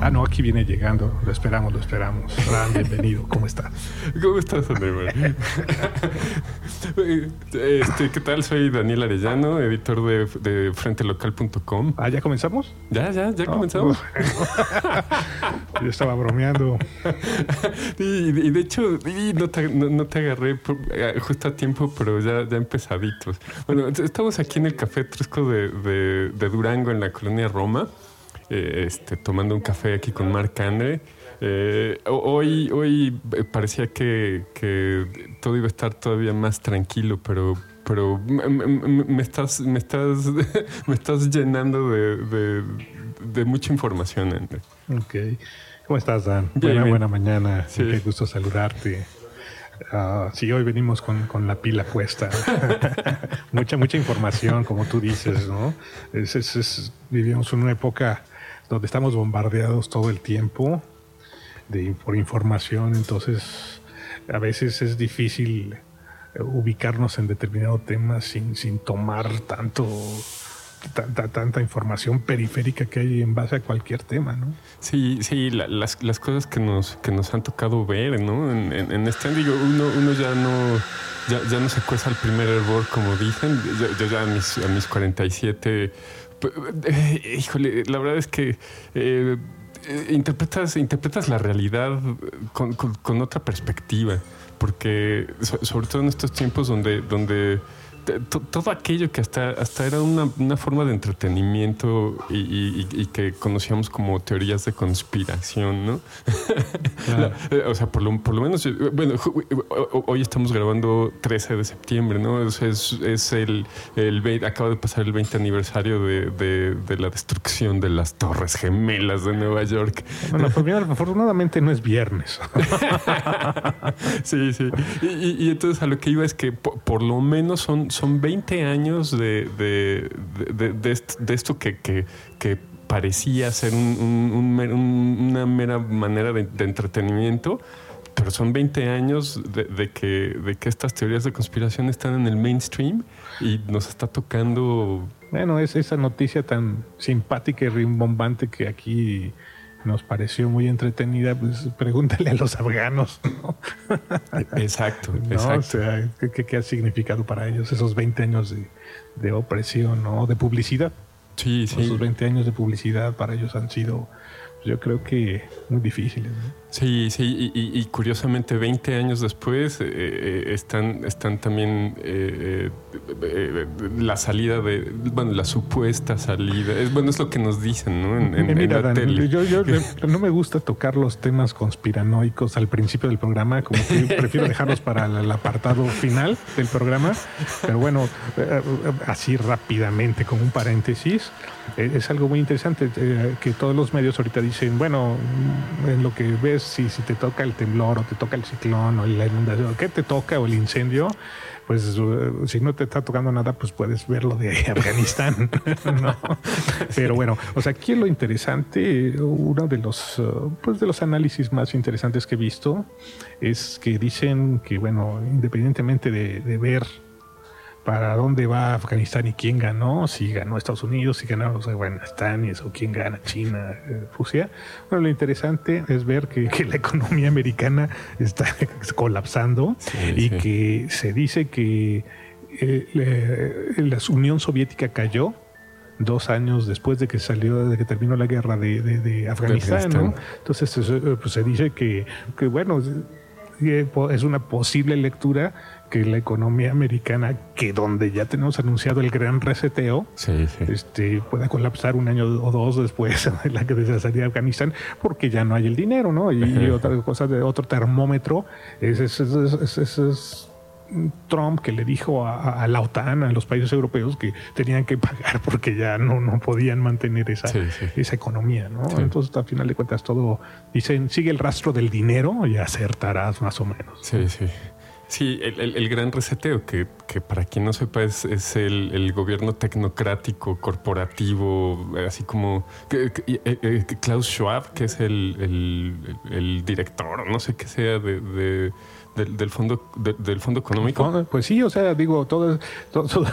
Ah, no, aquí viene llegando. Lo esperamos, lo esperamos. Fran, bienvenido. ¿Cómo estás? ¿Cómo estás, André? este, ¿Qué tal? Soy Daniel Arellano, editor de, de frentelocal.com. Ah, ¿ya comenzamos? Ya, ya, ya comenzamos. Yo estaba bromeando. y, y, de hecho, y no, te, no, te agarré eh, justo a tiempo, pero ya, ya empezaditos. Bueno, estamos aquí en el Café Trusco de, de, de Durango, en la colonia Roma. Eh, este, tomando un café aquí con Marc Andre. Eh, hoy, hoy parecía que, que, todo iba a estar todavía más tranquilo, pero, pero me, estás, me, estás, me estás llenando de, de, de mucha información, Andre. Ok. ¿Cómo estás, Dan? Bien, buena, bien. buena mañana. Sí. Qué gusto saludarte. Uh, sí, hoy venimos con, con la pila puesta. mucha, mucha información, como tú dices, ¿no? Es, es, es, vivimos en una época donde estamos bombardeados todo el tiempo de, por información, entonces a veces es difícil ubicarnos en determinado tema sin, sin tomar tanto tanta, tanta información periférica que hay en base a cualquier tema, ¿no? Sí, sí, la, las, las, cosas que nos, que nos han tocado ver, ¿no? En, en, este digo, uno, uno ya no ya, ya, no se cuesta el primer error, como dicen. Yo, yo ya a mis, a mis 47 eh, híjole, la verdad es que eh, interpretas, interpretas la realidad con, con, con, otra perspectiva, porque sobre todo en estos tiempos donde, donde todo aquello que hasta, hasta era una, una forma de entretenimiento y, y, y, que conocíamos como teorías de conspiración, ¿no? Claro. o sea, por lo, por lo menos, bueno, hoy estamos grabando 13 de septiembre, ¿no? O sea, es, es, el, el, acaba de pasar el 20 aniversario de, de, de, la destrucción de las Torres Gemelas de Nueva York. Bueno, pues mira, afortunadamente no es viernes. sí, sí. Y, y, entonces a lo que iba es que por, por lo menos son son 20 años de, de, de, de, esto que, que, parecía ser un, una mera manera de, entretenimiento, pero son 20 años de, que, de que estas teorías de conspiración están en el mainstream y nos está tocando... Bueno, es esa noticia tan simpática y rimbombante que aquí nos pareció muy entretenida, pues pregúntale a los afganos. ¿no? Exacto, ¿No? exacto. O sea, ¿qué, ¿qué, ha significado para ellos esos 20 años de, de opresión, ¿no? de publicidad? Sí, sí. Esos 20 años de publicidad para ellos han sido, yo creo que muy difíciles. ¿no? Sí, sí, y, y, curiosamente 20 años después eh, eh, están, están también eh, eh, la salida de, bueno, la supuesta salida, es, bueno, es lo que nos dicen, ¿no? En, en, Mira, en la Dan, tele. Yo, yo no me gusta tocar los temas conspiranoicos al principio del programa, como que prefiero dejarlos para el apartado final del programa, pero bueno, así rápidamente, como un paréntesis, es algo muy interesante que todos los medios ahorita dicen, bueno, en lo que ves si, si te toca el temblor o te toca el ciclón o la inundación, ¿qué te toca o el incendio? Pues uh, si no te está tocando nada, pues puedes ver lo de Afganistán. Pero bueno, o sea, aquí lo interesante, uno de los, uh, pues de los análisis más interesantes que he visto es que dicen que, bueno, independientemente de, de ver para dónde va Afganistán y quién ganó, si ganó Estados Unidos, si ganó Afganistán o quién gana China, eh, Rusia. Bueno, lo interesante es ver que, que la economía americana está colapsando Sí, y sí. que se dice que eh, la Unión Soviética cayó dos años después de que salió, de que terminó la guerra de, de, de Afganistán. ¿no? Entonces, eh, pues se dice que, que bueno, es una posible lectura que la economía americana, que donde ya tenemos anunciado el gran reseteo, Sí, sí. este, pueda colapsar un año o dos después de la que de salida de Afganistán, porque ya no hay el dinero, ¿no? Y, y otra cosa de otro termómetro es, es, es, es- es- es Trump que le dijo a, a la OTAN, a los países europeos, que tenían que pagar porque ya no, no podían mantener esa, Sí, sí. esa economía, ¿no? Sí. Entonces, al final de cuentas, todo dicen, sigue el rastro del dinero y acertarás más o menos. Sí, sí. Sí, el, gran reseteo, que, para quien no sepa es, el, gobierno tecnocrático, corporativo, así como eh, eh, Klaus Schwab, que es el, director, no sé qué sea, de del, fondo del fondo económico. Pues sí o sea digo todo,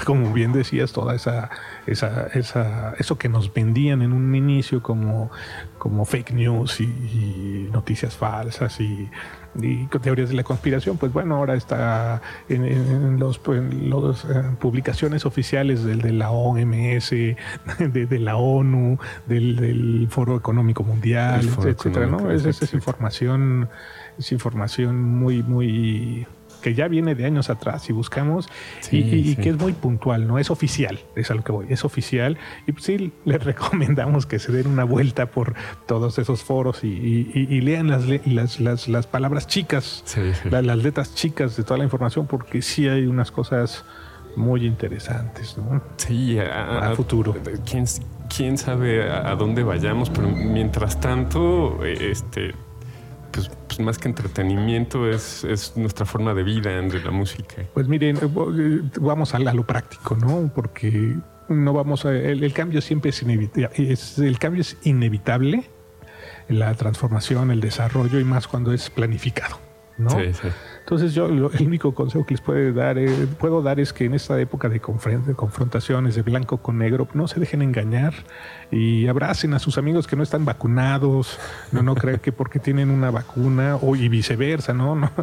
como bien decías toda esa, esa, esa eso que nos vendían en un inicio como como fake news y, noticias falsas y, teorías de la conspiración pues bueno ahora está en, los, las eh, publicaciones oficiales del, de la OMS de, la ONU del, Foro Económico Mundial etcétera no es, es información es información muy, muy que ya viene de años atrás y buscamos y, que es muy puntual, no es oficial, es a lo que voy, es oficial y pues sí les recomendamos que se den una vuelta por todos esos foros y, lean las, las, las, palabras chicas, las, letras chicas de toda la información porque sí hay unas cosas muy interesantes, ¿no? Sí, a, futuro. ¿quién, quién sabe a dónde vayamos, pero mientras tanto, este pues, pues, más que entretenimiento es, es, nuestra forma de vida de la música. Pues miren, eh, eh, vamos a, lo práctico, ¿no? Porque no vamos a, el, cambio siempre es inevitable, el cambio es inevitable, la transformación, el desarrollo y más cuando es planificado, ¿no? Sí, sí. Entonces yo el único consejo que les puede dar, eh, puedo dar es que en esta época de, confrontaciones de blanco con negro, no se dejen engañar y abracen a sus amigos que no están vacunados, no, no crean que porque tienen una vacuna o y viceversa, ¿no? ¿No?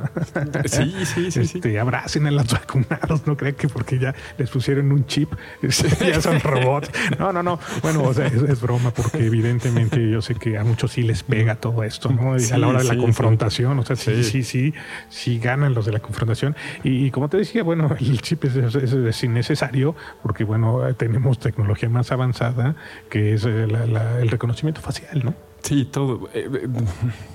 Sí, sí, sí, este, Abracen a los vacunados, no crean que porque ya les pusieron un chip, este, ya son robots. No, no, no. Bueno, o sea, es, broma porque evidentemente yo sé que a muchos sí les pega todo esto, ¿no? Y a la hora de la confrontación, o sea, sí, sí, sí, sí ganan los de la confrontación. Y, como te decía, bueno, el chip es, innecesario porque, bueno, tenemos tecnología más avanzada que es eh, el reconocimiento facial, ¿no? Sí, todo. Eh,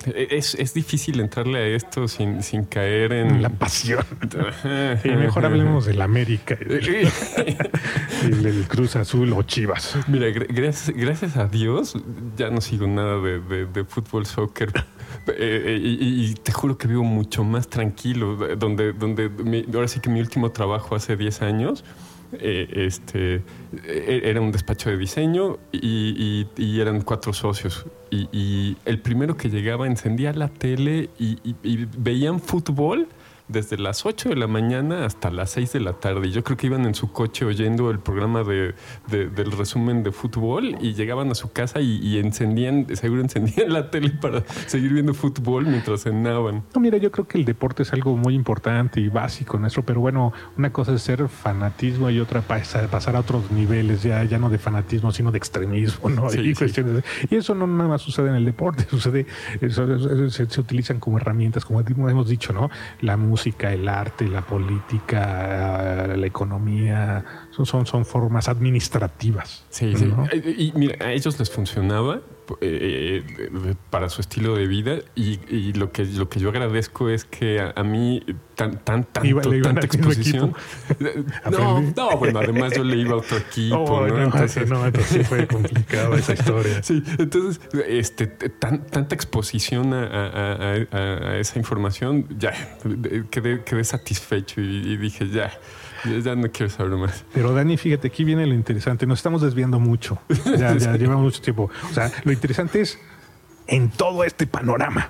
eh, es, difícil entrarle a esto sin, caer en... La pasión. y mejor hablemos del América y del, Cruz Azul o Chivas. Mira, gracias, gracias a Dios ya no sigo nada de, fútbol, soccer. Eh, y, te juro que vivo mucho más tranquilo. Donde, donde ahora sí que mi último trabajo hace 10 años eh, este, e-, era un despacho de diseño y, eran cuatro socios. Y, el primero que llegaba encendía la tele y veían fútbol desde las 8 de la mañana hasta las 6 de la tarde. Yo creo que iban en su coche oyendo el programa de, del resumen de fútbol y llegaban a su casa y, encendían, seguro encendían la tele para seguir viendo fútbol mientras cenaban. No, mira, yo creo que el deporte es algo muy importante y básico nuestro, pero bueno, una cosa es ser fanatismo y otra pasar, pasar a otros niveles, ya, ya no de fanatismo, sino de extremismo, ¿no? y, y eso no nada más sucede en el deporte, sucede, se, se, utilizan como herramientas, como hemos dicho, ¿no? La música música, el arte, la política, la economía, son, son, formas administrativas. Sí, sí. Y mira, a ellos les funcionaba eh, eh, para su estilo de vida y, lo que lo que yo agradezco es que a, mí tan, tan, tanto, tanta exposición. no, no, bueno, además yo le iba a otro equipo, oh, ¿no? Entonces, no, entonces fue complicado esa historia. Sí, entonces, este, tan, tanta exposición a, a, esa información, ya quedé, quedé satisfecho y dije, ya ya no quiero saber más. Pero Dani, fíjate, aquí viene lo interesante. Nos estamos desviando mucho. Ya, ya llevamos mucho tiempo. O sea, lo interesante es en todo este panorama.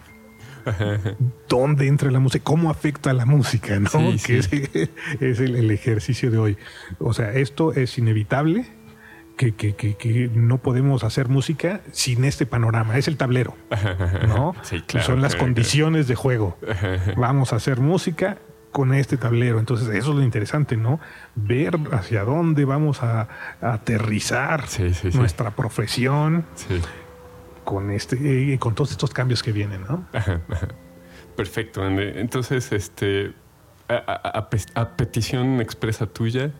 ¿Dónde entra la música? ¿Cómo afecta a la música? ¿no? que es, el, ejercicio de hoy. O sea, esto es inevitable. Que, que, que, no podemos hacer música sin este panorama. Es el tablero. ¿no? Son las condiciones de juego. Vamos a hacer música con este tablero. Entonces, eso es lo interesante, ¿no? Ver hacia dónde vamos a, aterrizar nuestra profesión con este eh, con todos estos cambios que vienen, ¿no? Perfecto, Entonces, este a petición expresa tuya,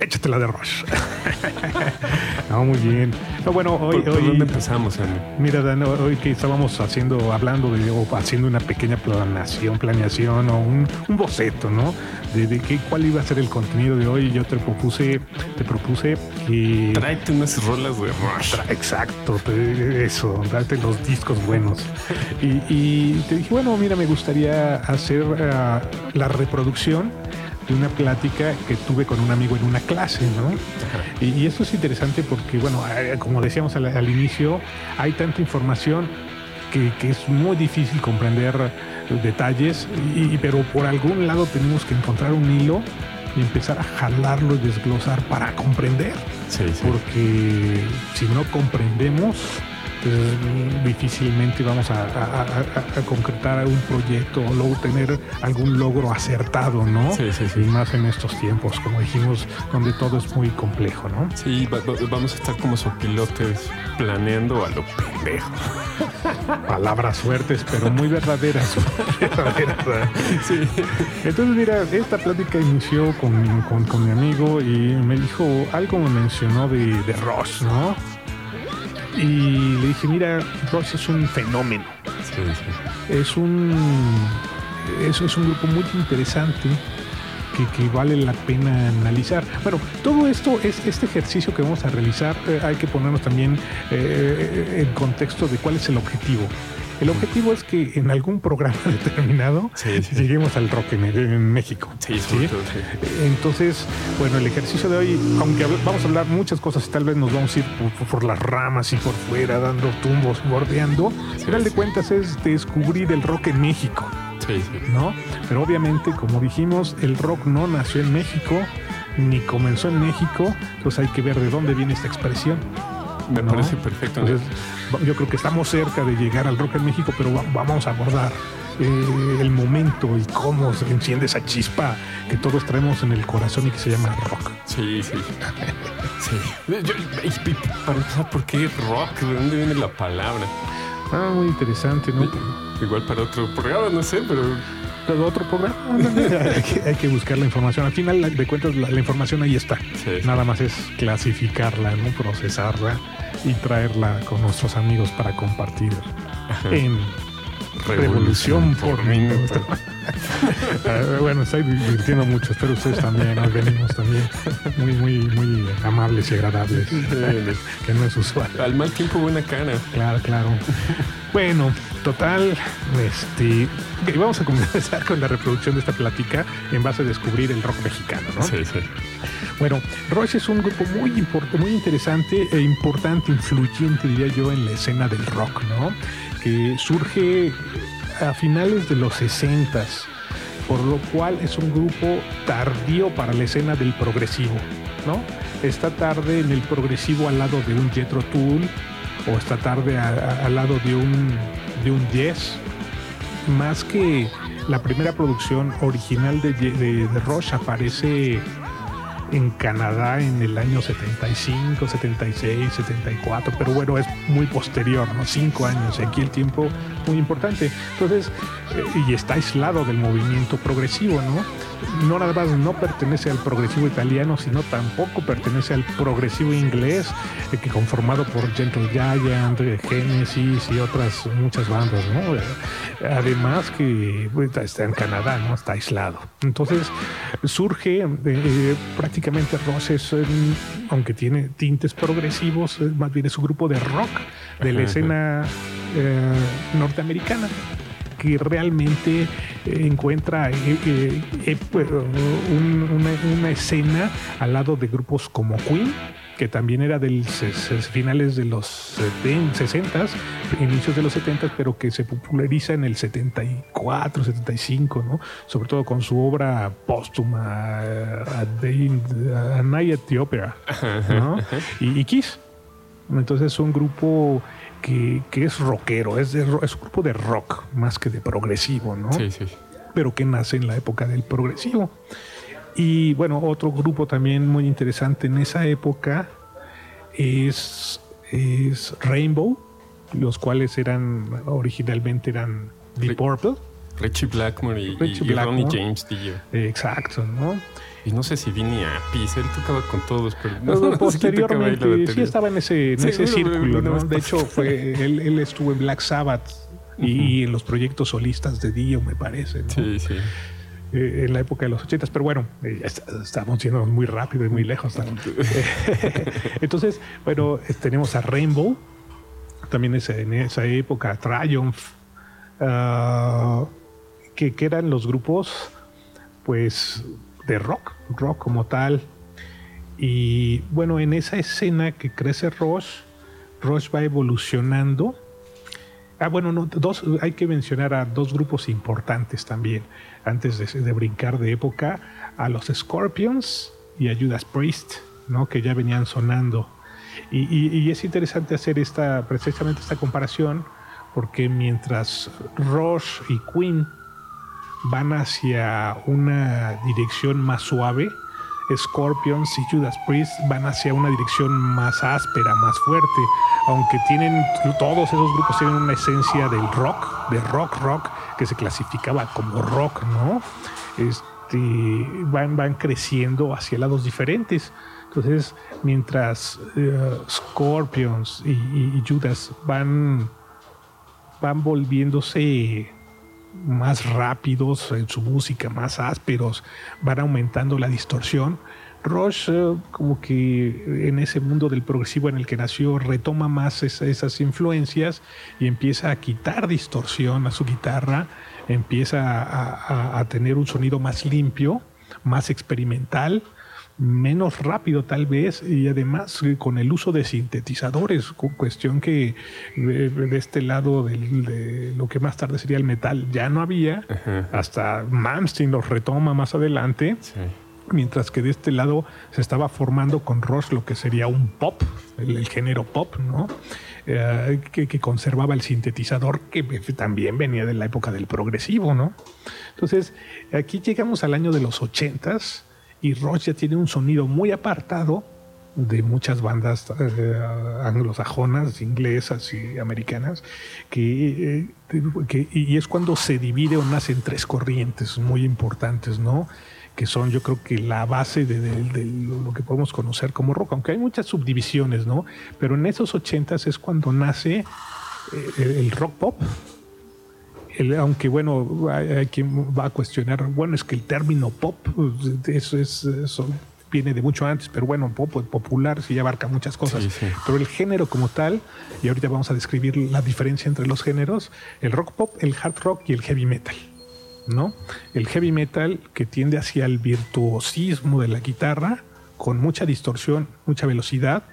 échatela de Rush. no, muy bien. No, bueno, hoy, ¿Por, por hoy- dónde empezamos, Andy? Mira, Dan, hoy que estábamos haciendo, hablando de, o haciendo una pequeña planeación, planeación o un, un boceto, ¿no? De, de qué, cuál iba a ser el contenido de hoy. Yo te propuse, te propuse que. Tráete unas rolas de Rush. Exacto, te- eso, darte los discos buenos. Y, y te dije, bueno, mira, me gustaría hacer ah, la reproducción de una plática que tuve con un amigo en una clase, ¿no? Y, y esto es interesante porque, bueno, eh, como decíamos al, al inicio, hay tanta información que, que es muy difícil comprender detalles, y- pero por algún lado tenemos que encontrar un hilo y empezar a jalarlo y desglosar para comprender Sí, sí. porque si no comprendemos, difícilmente vamos a, a- a- a concretar un proyecto o luego tener algún logro acertado, ¿no? Sí, sí, sí. Y más en estos tiempos, como dijimos, donde todo es muy complejo, ¿no? Sí, va- va- vamos a estar como sopilotes planeando a lo pendejo. Palabras fuertes, pero muy verdaderas. verdaderas, ¿verdad? Sí. Entonces, mira, esta plática inició con, con- con mi amigo y me dijo, algo me mencionó de, de Ross, ¿no? Y le dije, mira, Ross es un fenómeno. Sí, sí. Es un, es, es un grupo muy interesante que, que vale la pena analizar. Bueno, todo esto, es, este ejercicio que vamos a realizar, eh, hay que ponernos también eh, en contexto de cuál es el objetivo. El objetivo es que en algún programa determinado Sí, sí. lleguemos al rock en, en México. Sí, sí. Entonces, bueno, el ejercicio de hoy, aunque vamos a hablar muchas cosas y tal vez nos vamos a ir por, las ramas y por fuera, dando tumbos, bordeando, al final de cuentas es descubrir el rock en México, Sí, sí. ¿no? Pero obviamente, como dijimos, el rock no nació en México, ni comenzó en México, entonces hay que ver de dónde viene esta expresión. Me ¿no? parece perfecto. Entonces, yo creo que estamos cerca de llegar al rock en México, pero va- vamos a abordar eh, el momento y cómo se enciende esa chispa que todos traemos en el corazón y que se llama rock. Sí, sí. Sí. Yo- y- y para empezar, ¿por qué rock? ¿De dónde viene la palabra? Ah, muy interesante, ¿no? Igual para otro programa, no sé, pero Pero otro programa, hay, que, hay que buscar la información. Al final la- de cuentas, la, la información ahí está. Sí. Nada más es clasificarla, ¿no? procesarla y traerla con nuestros amigos para compartir en Revolución por Minuto. Bueno, estoy divirtiendo mucho. Espero ustedes también. Nos venimos también muy, muy, muy amables y agradables. que no es usual. Al mal tiempo, buena cara. Claro, claro. Bueno, total, este, ok, vamos a comenzar con la reproducción de esta plática en base a descubrir el rock mexicano, ¿no? Sí, sí. Bueno, Rush es un grupo muy importante, muy interesante e importante, influyente, diría yo, en la escena del rock, ¿no? Que surge a finales de los 60 por lo cual es un grupo tardío para la escena del progresivo, ¿no? Está tarde en el progresivo al lado de un Jethro Tull o está tarde al lado de un de un Yes, más que la primera producción original de, de, de Rush aparece en Canadá en el año 75, 76, 74, pero bueno, es muy posterior, ¿no? Cinco años, y aquí el tiempo muy importante. Entonces, eh, y está aislado del movimiento progresivo, ¿no? No nada más no pertenece al progresivo italiano, sino tampoco pertenece al progresivo inglés, eh, que conformado por Gentle Giant, Genesis y otras muchas bandas, ¿no? Además que pues, está en Canadá, ¿no? Está aislado. Entonces surge eh, eh, prácticamente Ross es, eh, aunque tiene tintes progresivos, más bien es un grupo de rock de la Ajá, escena norteamericana que realmente eh, encuentra eh, eh, eh, pues, un- una, una escena al lado de grupos como Queen, que también era de finales de los 60, inicios de los 70, pero que se populariza en el 74, 75, ¿no? Sobre todo con su obra póstuma, A, Day- A Night at the Opera, ¿no? Y, y Kiss. Entonces es un grupo que, que es rockero, es, de es un grupo de rock más que de progresivo, ¿no? Sí, sí. pero que nace en la época del progresivo. Y bueno, otro grupo también muy interesante en esa época es, es Rainbow, los cuales eran originalmente eran Deep Purple. Richie Blackmore y, Ronnie James Dio. Exacto, ¿no? Y no sé si Vinny Appice, él tocaba con todos, pero no, posteriormente sí estaba en ese, en ese círculo, ¿no? De hecho, fue, él, él estuvo en Black Sabbath y, en los proyectos solistas de Dio, me parece. ¿no? Sí, sí. Eh, en la época de los ochentas, pero bueno, eh, estamos yendo muy rápido y muy lejos. Entonces, bueno, tenemos a Rainbow, también en esa época, Triumph, ah, que, que, eran los grupos, pues, de rock, rock como tal. Y bueno, en esa escena que crece Rush, Rush va evolucionando. Ah, bueno, no, dos, hay que mencionar a dos grupos importantes también antes de, brincar de época, a los Scorpions y a Judas Priest, ¿no? que ya venían sonando. Y, es interesante hacer esta, precisamente esta comparación, porque mientras Rush y Queen van hacia una dirección más suave, Scorpions y Judas Priest van hacia una dirección más áspera, más fuerte, aunque tienen todos esos grupos tienen una esencia del rock, de rock rock que se clasificaba como rock, ¿no? Este, van, van creciendo hacia lados diferentes. Entonces, mientras eh, Scorpions y, Judas van, van volviéndose más rápidos en su música, más ásperos, van aumentando la distorsión. Rush, eh, como que en ese mundo del progresivo en el que nació, retoma más esas influencias y empieza a quitar distorsión a su guitarra, empieza a tener un sonido más limpio, más experimental menos rápido tal vez y además eh, con el uso de sintetizadores, cuestión que de, este lado de lo que más tarde sería el metal ya no había, hasta Malmsteen los retoma más adelante. Mientras que de este lado se estaba formando con Rush lo que sería un pop, el, género pop, ¿no? Eh, que, que, conservaba el sintetizador que también venía de la época del progresivo, ¿no? Entonces, aquí llegamos al año de los ochentas, y ya tiene un sonido muy apartado de muchas bandas eh, anglosajonas, inglesas y americanas, que, eh, y es cuando se divide o nacen tres corrientes muy importantes, ¿no? que son yo creo que la base de, lo que podemos conocer como rock, aunque hay muchas subdivisiones, ¿no? Pero en esos ochentas es cuando nace eh, el rock pop, aunque bueno, hay, quien va a cuestionar, bueno, es que el término pop, eso es, eso viene de mucho antes, pero bueno, pop popular sí abarca muchas cosas. Pero el género como tal, y ahorita vamos a describir la diferencia entre los géneros, el rock pop, el hard rock y el heavy metal. ¿no? El heavy metal que tiende hacia el virtuosismo de la guitarra, con mucha distorsión, mucha velocidad,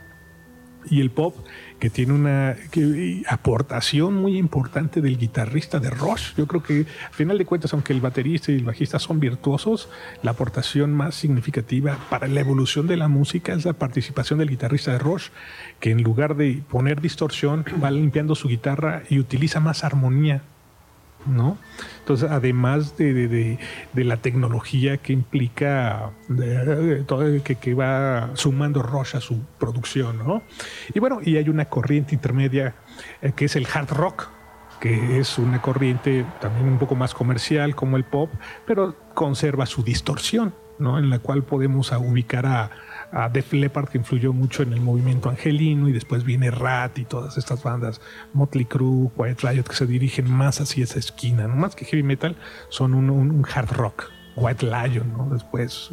y el pop que tiene una aportación muy importante del guitarrista de Rush. Yo creo que al final de cuentas, aunque el baterista y el bajista son virtuosos, la aportación más significativa para la evolución de la música es la participación del guitarrista de Rush, que en lugar de poner distorsión va limpiando su guitarra y utiliza más armonía Entonces, además de, la tecnología que implica, que, va sumando Roche a su producción, ¿no? Y bueno, y hay una corriente intermedia eh, que es el hard rock, que es una corriente también un poco más comercial como el pop, pero conserva su distorsión, ¿no? En la cual podemos ubicar a, a Def Leppard, que influyó mucho en el movimiento angelino, y después viene Rat y todas estas bandas, Motley Crue, Quiet Riot, que se dirigen más hacia esa esquina, no más que heavy metal, son un, hard rock, White Lion, ¿no? después,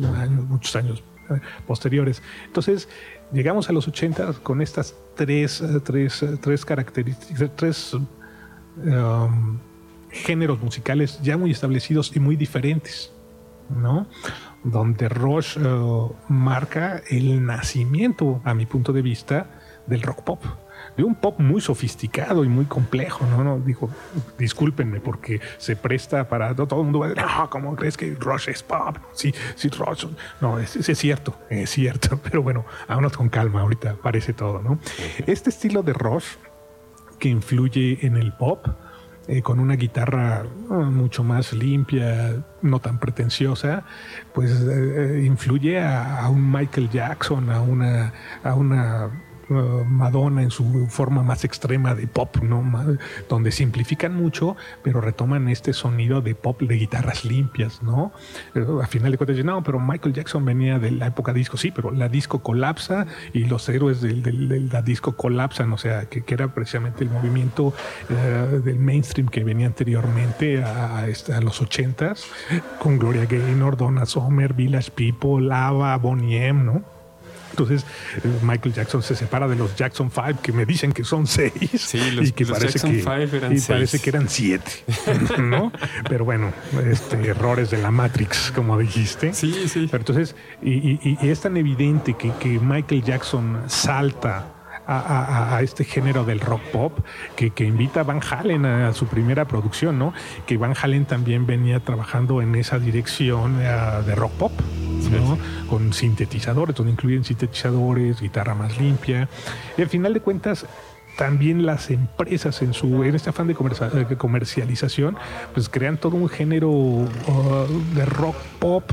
muchos años eh, posteriores. Entonces, llegamos a los 80 con estas tres, eh, tres, eh, tres características, tres um, géneros musicales ya muy establecidos y muy diferentes, ¿no? Donde Rush eh, marca el nacimiento, a mi punto de vista, del rock pop. De un pop muy sofisticado y muy complejo, ¿no? no digo, discúlpenme porque se presta para todo el mundo va a decir, no, ¿cómo crees que Rush es pop? Sí, sí, Rush. No, es, es cierto, es cierto, pero bueno, vámonos con calma, ahorita parece todo, ¿no? Este estilo de Rush que influye en el pop, eh, con una guitarra ah, mucho más limpia, no tan pretenciosa, pues eh, influye a, un Michael Jackson, a una, a una uh, Madonna en su forma más extrema de pop, ¿no? donde simplifican mucho, pero retoman este sonido de pop de guitarras limpias, ¿no? a final de cuentas, no, pero Michael Jackson venía de la época disco, sí, pero la disco colapsa y los héroes de, la disco colapsan, o sea, que, era precisamente el movimiento uh, del mainstream que venía anteriormente a, a, los ochentas, con Gloria Gaynor, Donna Summer, Village People, Lava, Bonnie M, ¿no? Entonces Michael Jackson se separa de los Jackson 5 que me dicen que son seis sí, los, y que parece Jackson que eran y parece que eran siete, ¿no? Pero bueno, este, errores de la Matrix, como dijiste. Sí, sí. Pero entonces y, y, es tan evidente que, que Michael Jackson salta a, este género del rock pop que, que, invita a Van Halen a, su primera producción, ¿no? Que Van Halen también venía trabajando en esa dirección eh, de rock pop. Con sintetizadores, donde incluyen sintetizadores, guitarra más limpia. Y al final de cuentas, también las empresas en su en este afán de comercialización pues crean todo un género uh, de rock pop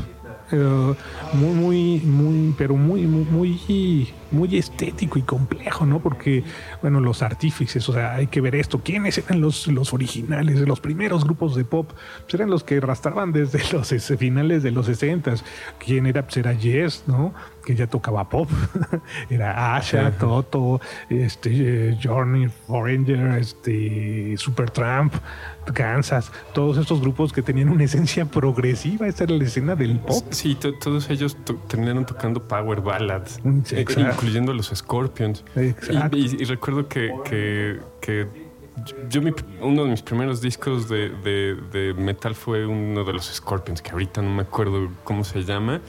uh, muy muy muy pero muy muy, muy muy estético y complejo, ¿no? Porque, bueno, los artífices, o sea, hay que ver esto. ¿Quiénes eran los, los originales, los primeros grupos de pop? Pues eran los que arrastraban desde los finales de los 60. ¿Quién era? Pues era Yes, ¿no? Que ya tocaba pop. era Asha, Toto, este, Journey, Foreigner, este, Supertramp, Kansas, todos estos grupos que tenían una esencia progresiva. Esta era la escena del pop. Sí, todos ellos terminaron tocando power ballads. Sí, incluyendo los Scorpions. Y, recuerdo que, que, yo uno de mis primeros discos de, de, metal fue uno de los Scorpions, que ahorita no me acuerdo cómo se llama.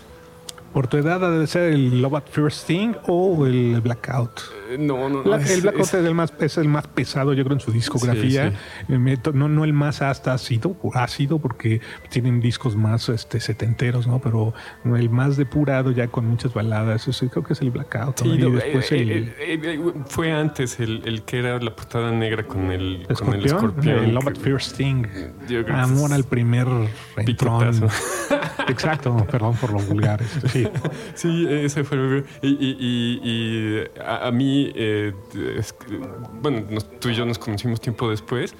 Por tu edad debe ser el Love at First Thing o el Blackout. No, no, no. el Blackout es, el más, es el más pesado, yo creo, en su discografía. Eh, no, no el más hasta ácido, ácido, porque tienen discos más este, setenteros, ¿no? Pero el más depurado, ya con muchas baladas. Eso, creo que es el Blackout. Sí, después eh, eh, fue antes el, el, que era la portada negra con el escorpión. el Love at First Thing. Amor al primer entrón. Exacto, perdón por lo vulgar. sí. sí, ese fue. Y, y, y a, mí, eh, bueno, tú y yo nos conocimos tiempo después.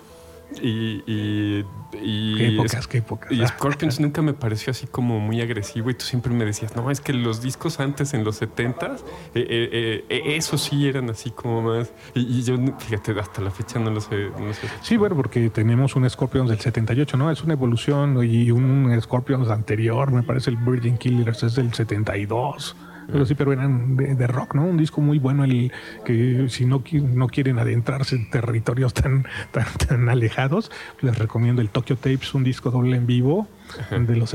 Y, y, y, qué épocas, qué épocas. Y Scorpions nunca me pareció así como muy agresivo y tú siempre me decías, no, es que los discos antes en los 70s, eh, eh, eh, eso sí eran así como más. Y, yo, fíjate, hasta la fecha no lo sé. No sé. Sí, bueno, porque tenemos un Scorpions del 78, ¿no? Es una evolución y un Scorpions anterior, me parece el Virgin Killers es del 72 pero sí, pero eran de, rock, ¿no? Un disco muy bueno, el que si no, no quieren adentrarse en territorios tan, tan, tan alejados, les recomiendo el Tokyo Tapes, un disco doble en vivo de los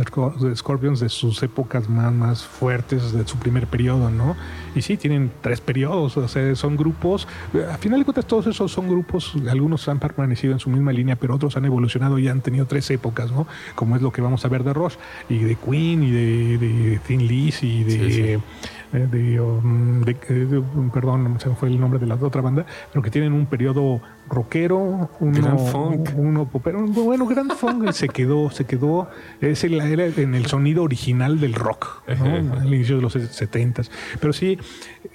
Scorpions de sus épocas más, más fuertes, de su primer periodo, ¿no? Y sí, tienen tres periodos, o sea, son grupos, a final de cuentas todos esos son grupos, algunos han permanecido en su misma línea, pero otros han evolucionado y han tenido tres épocas, ¿no? Como es lo que vamos a ver de Rush, y de Queen, y de, de Thin Liz, y de... Eh, um, de, perdón, se me fue el nombre de la otra banda, pero que tienen un periodo rockero, uno, funk. uno pero bueno, Grand Funk se quedó, se quedó, es el, era en el sonido original del rock, ¿no? al inicio de los 70 Pero sí,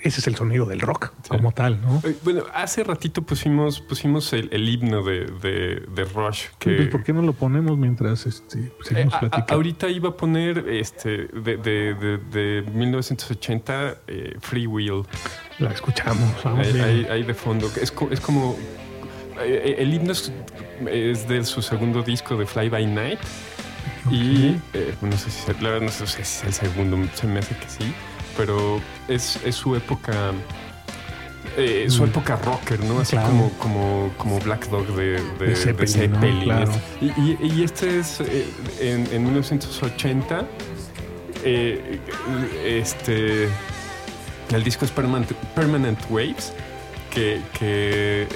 ese es el sonido del rock como tal, ¿no? Eh, bueno, hace ratito pusimos, pusimos el, himno de, de, Rush. Que, pues, ¿Por qué no lo ponemos mientras este, seguimos eh, platicando? ahorita iba a poner este de, de 1980 eh, Free Will. La escuchamos. Ahí, de fondo. Es, es como eh, el himno es, de su segundo disco de Fly By Night. Y eh, no, sé si, la no sé si es el segundo, se me hace que sí, pero es, es su época. Eh, su mm. época rocker, ¿no? Así como, como, como Black Dog de, de, Zeppelin. y, este es en, en 1980. este. El disco es Permanent, Permanent Waves, que, que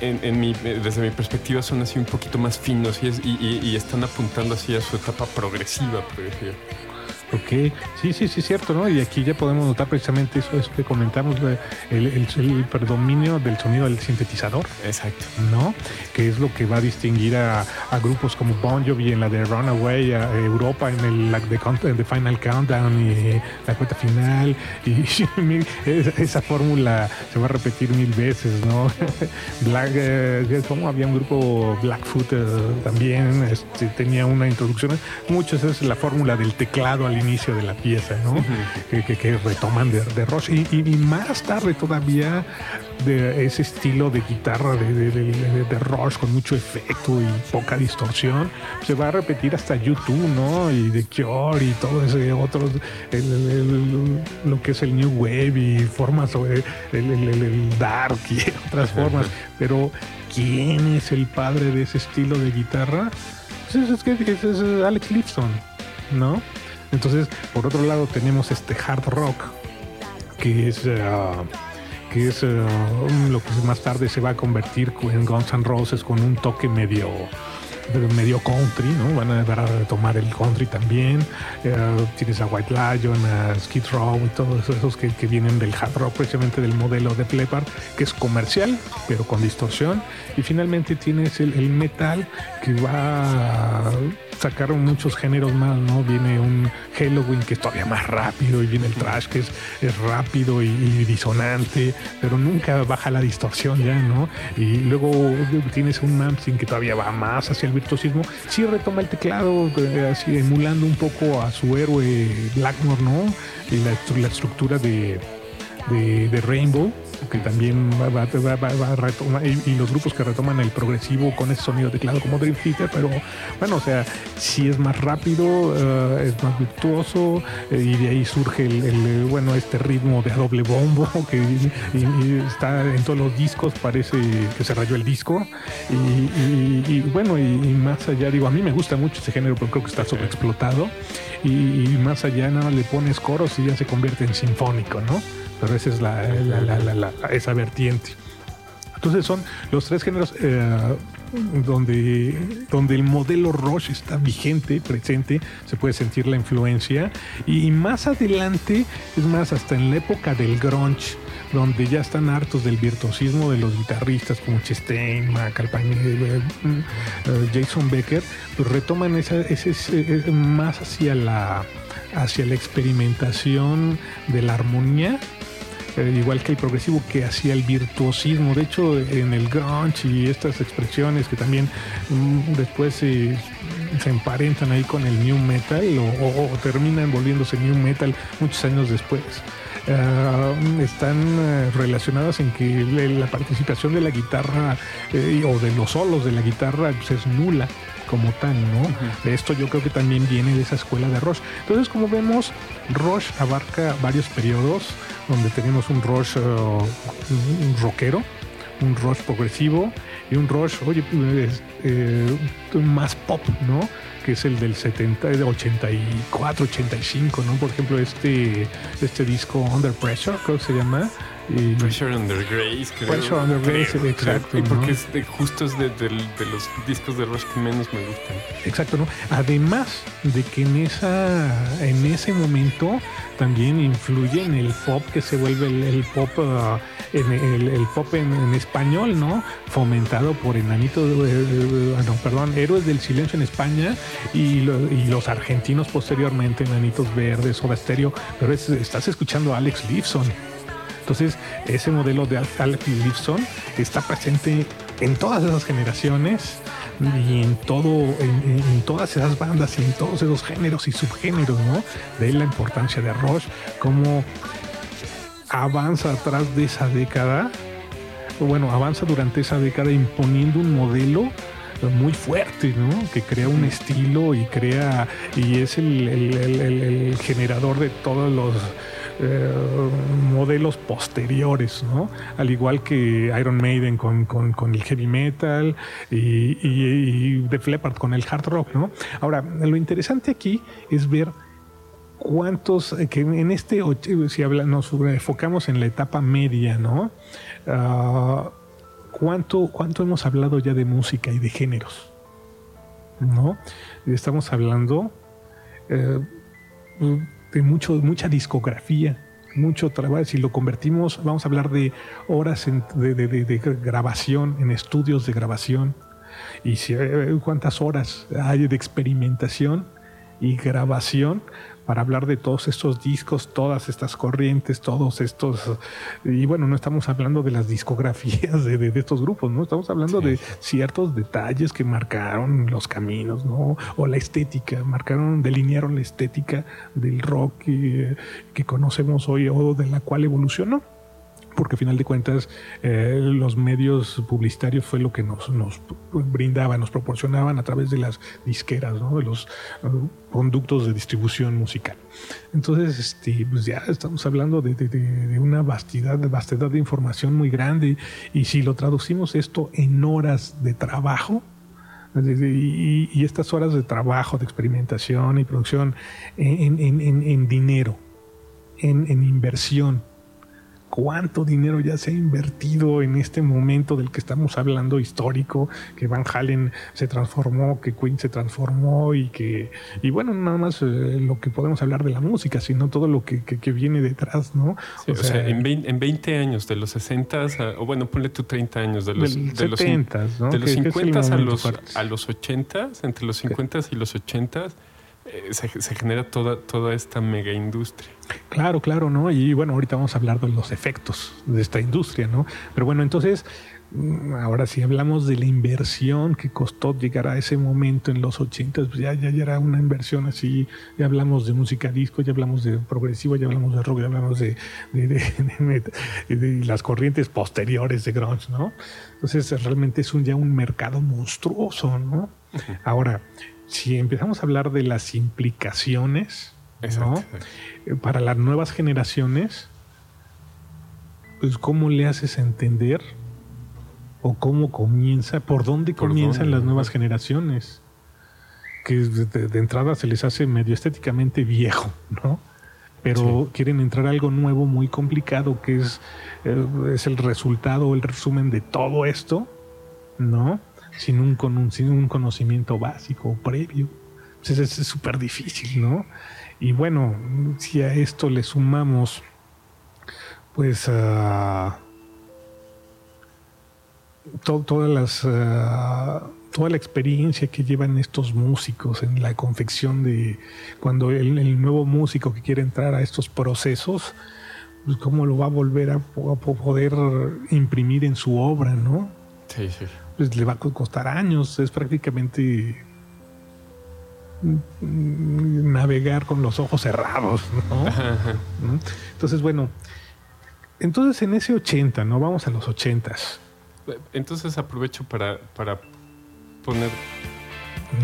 en, mi, desde mi perspectiva son así un poquito más finos y, y, están apuntando así a su etapa progresiva, por ejemplo. Ok, sí, sí, sí, cierto, ¿no? Y aquí ya podemos notar precisamente eso, eso que comentamos, el, el, predominio del sonido del sintetizador. Exacto. ¿No? Que es lo que va a distinguir a, grupos como Bon Jovi en la de Runaway, a Europa en el la de, Final Countdown y la cuenta final. Y esa fórmula se va a repetir mil veces, ¿no? Black, eh, como había un grupo Blackfoot eh, también, este, tenía una introducción. Muchos es la fórmula del teclado al inicio de la pieza, ¿no? que, retoman de, de Rush. Y, más tarde todavía de ese estilo de guitarra de, de, Rush con mucho efecto y poca distorsión, se va a repetir hasta YouTube, ¿no? Y de Cure y todo ese otro, lo que es el New Wave y formas sobre el, Dark y otras formas. Pero, ¿quién es el padre de ese estilo de guitarra? Pues es, es, es Alex Lifton, ¿no? Entonces, por otro lado, tenemos este hard rock, que es, uh, que es uh, lo que más tarde se va a convertir en Guns N' Roses con un toque medio medio country, ¿no? Van a, van a tomar el country también. Uh, tienes a White Lion, a Skid Row y todos esos que, que, vienen del hard rock, precisamente del modelo de Leppard, que es comercial, pero con distorsión. Y finalmente tienes el, el metal que va sacaron muchos géneros más, ¿no? Viene un Halloween que es todavía más rápido y viene el trash que es, es rápido y, disonante, pero nunca baja la distorsión ya, ¿no? Y luego tienes un Mamsin que todavía va más hacia el virtuosismo. Sí retoma el teclado, eh, así emulando un poco a su héroe Blackmore, ¿no? La estructura de, de, de Rainbow que también va, a retomar, y, los grupos que retoman el progresivo con ese sonido de teclado como Dream Theater, pero bueno, o sea, si es más rápido, eh, es más virtuoso, eh, y de ahí surge el, bueno, este ritmo de doble bombo que está en todos los discos, parece que se rayó el disco, y, bueno, y, más allá, digo, a mí me gusta mucho ese género, pero creo que está sobreexplotado, y, más allá nada le pones coros y ya se convierte en sinfónico, ¿no? Pero esa es la, esa vertiente. Entonces son los tres géneros eh, donde, donde el modelo Roche está vigente, presente, se puede sentir la influencia. Y más adelante, es más, hasta en la época del grunge, donde ya están hartos del virtuosismo de los guitarristas como Chastain, Mac, eh, eh, Jason Becker, pues retoman esa, ese, más hacia la, hacia la experimentación de la armonía eh, igual que el progresivo que hacía el virtuosismo. De hecho, en el grunge y estas expresiones que también mm, después se, emparentan ahí con el new metal o, terminan volviéndose new metal muchos años después. Ah, están eh, relacionadas en que la participación de la guitarra eh, o de los solos de la guitarra pues, es nula como tal, ¿no? Esto yo creo que también viene de esa escuela de Roche. Entonces, como vemos, Roche abarca varios periodos donde tenemos un Roche un rockero, un Roche progresivo y un Roche, oye, eh, más pop, ¿no? Que es el del 70, de 84, 85, ¿no? Por ejemplo, este, este disco Under Pressure, creo que se llama, Pressure Under Grace, creo. Pressure Under Grace, exacto. Y porque es de, justo es de, los discos de Rush que menos me gustan. Exacto, ¿no? Además de que en, esa, en ese momento también influye en el pop que se vuelve el, pop, uh, en el, pop en, español, ¿no? Fomentado por Enanito, uh, no, perdón, Héroes del Silencio en España y, los argentinos posteriormente, Enanitos Verdes, Soda Stereo. Pero estás escuchando a Alex Lifson. Entonces, ese modelo de Alex Lifson está presente en todas esas generaciones y en todo, en, todas esas bandas y en todos esos géneros y subgéneros, ¿no? De la importancia de Rush, cómo avanza atrás de esa década, bueno, avanza durante esa década imponiendo un modelo muy fuerte, ¿no? Que crea un estilo y crea, y es el generador de todos los eh, modelos posteriores, ¿no? Al igual que Iron Maiden con, el heavy metal y, y, Def Leppard con el hard rock, ¿no? Ahora, lo interesante aquí es ver cuántos, eh, que en este, si nos enfocamos en la etapa media, ¿no? Ah, ¿cuánto, ¿Cuánto hemos hablado ya de música y de géneros? ¿No? Estamos hablando... Eh, de mucho, mucha discografía, mucho trabajo. Si lo convertimos, vamos a hablar de horas de, grabación, en estudios de grabación. Y si, eh, cuántas horas hay de experimentación y grabación para hablar de todos estos discos, todas estas corrientes, todos estos... Y bueno, no estamos hablando de las discografías de, estos grupos, ¿no? Estamos hablando de ciertos detalles que marcaron los caminos, ¿no? O la estética, marcaron, delinearon la estética del rock que, que conocemos hoy o de la cual evolucionó porque al final de cuentas eh, los medios publicitarios fue lo que nos, nos, brindaban, nos proporcionaban a través de las disqueras, de los eh, conductos de distribución musical. Entonces, este, pues ya estamos hablando de, una vastidad, vastedad de información muy grande y si lo traducimos esto en horas de trabajo, y, estas horas de trabajo, de experimentación y producción en, en dinero, en inversión, cuánto dinero ya se ha invertido en este momento del que estamos hablando histórico, que Van Halen se transformó, que Queen se transformó y que, y bueno, nada más eh, lo que podemos hablar de la música, sino todo lo que, viene detrás, ¿no? o, sea, en, 20, años, de los 60, o bueno, ponle tú 30 años, de los, de los, 70, de los 50 a los, a los 80, entre los 50 y los 80 eh, se, genera toda, toda esta mega industria. Claro, claro, ¿no? Y bueno, ahorita vamos a hablar de los efectos de esta industria, ¿no? Pero bueno, entonces, mm, ahora si hablamos de la inversión que costó llegar a ese momento en los 80, pues ya, ya, era una inversión así, ya hablamos de música disco, ya hablamos de progresivo, ya hablamos de rock, ya hablamos de, de, las corrientes posteriores de grunge, ¿no? Entonces realmente es un, ya un mercado monstruoso, ¿no? Ahora, si empezamos a hablar de las implicaciones eh, para las nuevas generaciones, pues cómo le haces entender o cómo comienza, por dónde comienzan las nuevas generaciones, que de, entrada se les hace medio estéticamente viejo, ¿no? Pero quieren entrar a algo nuevo muy complicado, que es, eh, es el resultado, el resumen de todo esto, ¿no? Sin un, con un, sin un conocimiento básico previo. Pues es súper difícil, ¿no? Y bueno, si a esto le sumamos, pues, uh, todas las, toda la experiencia que llevan estos músicos en la confección de cuando el, nuevo músico que quiere entrar a estos procesos, pues cómo lo va a volver a poder imprimir en su obra, ¿no? Sí, sí pues le va a costar años. Es prácticamente navegar con los ojos cerrados, ¿no? Entonces, bueno, entonces en ese 80, ¿no? Vamos a los 80. Entonces aprovecho para, para poner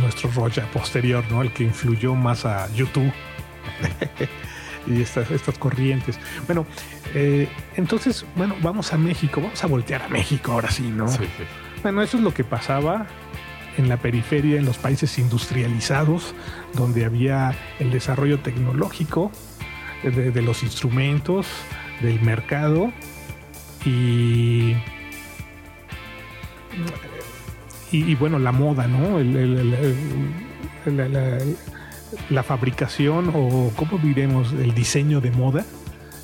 nuestro rollo posterior, ¿no? El que influyó más a YouTube y estas, estas corrientes. Bueno, eh, entonces, bueno, vamos a México, vamos a voltear a México ahora sí, ¿no? Sí, sí. Bueno, eso es lo que pasaba en la periferia, en los países industrializados, donde había el desarrollo tecnológico de, los instrumentos, del mercado y, y, bueno, la moda, ¿no? la, fabricación o, ¿cómo diremos? El diseño de moda